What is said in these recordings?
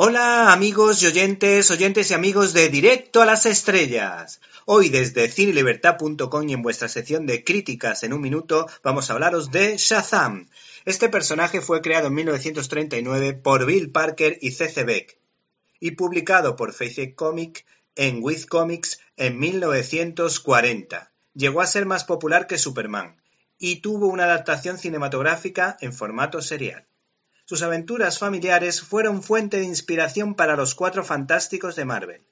Hola amigos y oyentes, oyentes y amigos de Directo a las Estrellas. Hoy desde cinelibertad.com y en vuestra sección de críticas en un minuto vamos a hablaros de Shazam. Este personaje fue creado en 1939 por Bill Parker y C.C. Beck y publicado por Face Comic en With Comics en 1940. Llegó a ser más popular que Superman y tuvo una adaptación cinematográfica en formato serial. Sus aventuras familiares fueron fuente de inspiración para los Cuatro Fantásticos de Marvel.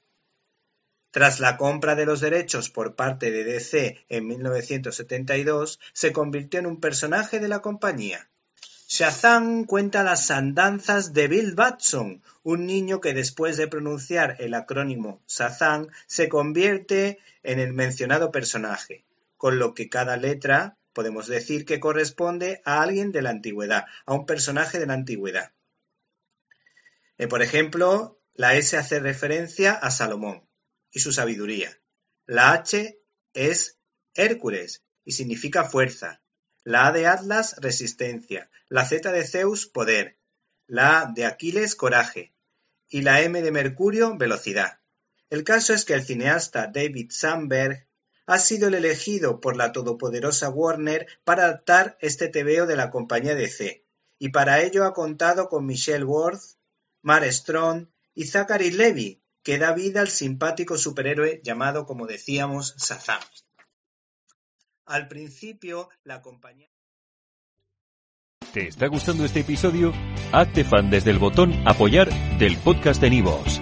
Tras la compra de los derechos por parte de DC en 1972, se convirtió en un personaje de la compañía. Shazam cuenta las andanzas de Bill Batson, un niño que después de pronunciar el acrónimo Shazam se convierte en el mencionado personaje, con lo que cada letra podemos decir que corresponde a alguien de la antigüedad, a un personaje de la antigüedad. Eh, por ejemplo, la S hace referencia a Salomón y su sabiduría. La H es Hércules y significa fuerza. La A de Atlas, resistencia. La Z de Zeus, poder. La A de Aquiles, coraje. Y la M de Mercurio, velocidad. El caso es que el cineasta David Sandberg ha sido el elegido por la todopoderosa Warner para adaptar este tebeo de la compañía DC, y para ello ha contado con Michelle Worth, Mark Strong y Zachary Levy, que da vida al simpático superhéroe llamado, como decíamos, Shazam. Al principio, la compañía... ¿Te está gustando este episodio? Hazte fan desde el botón Apoyar del podcast de Nivos.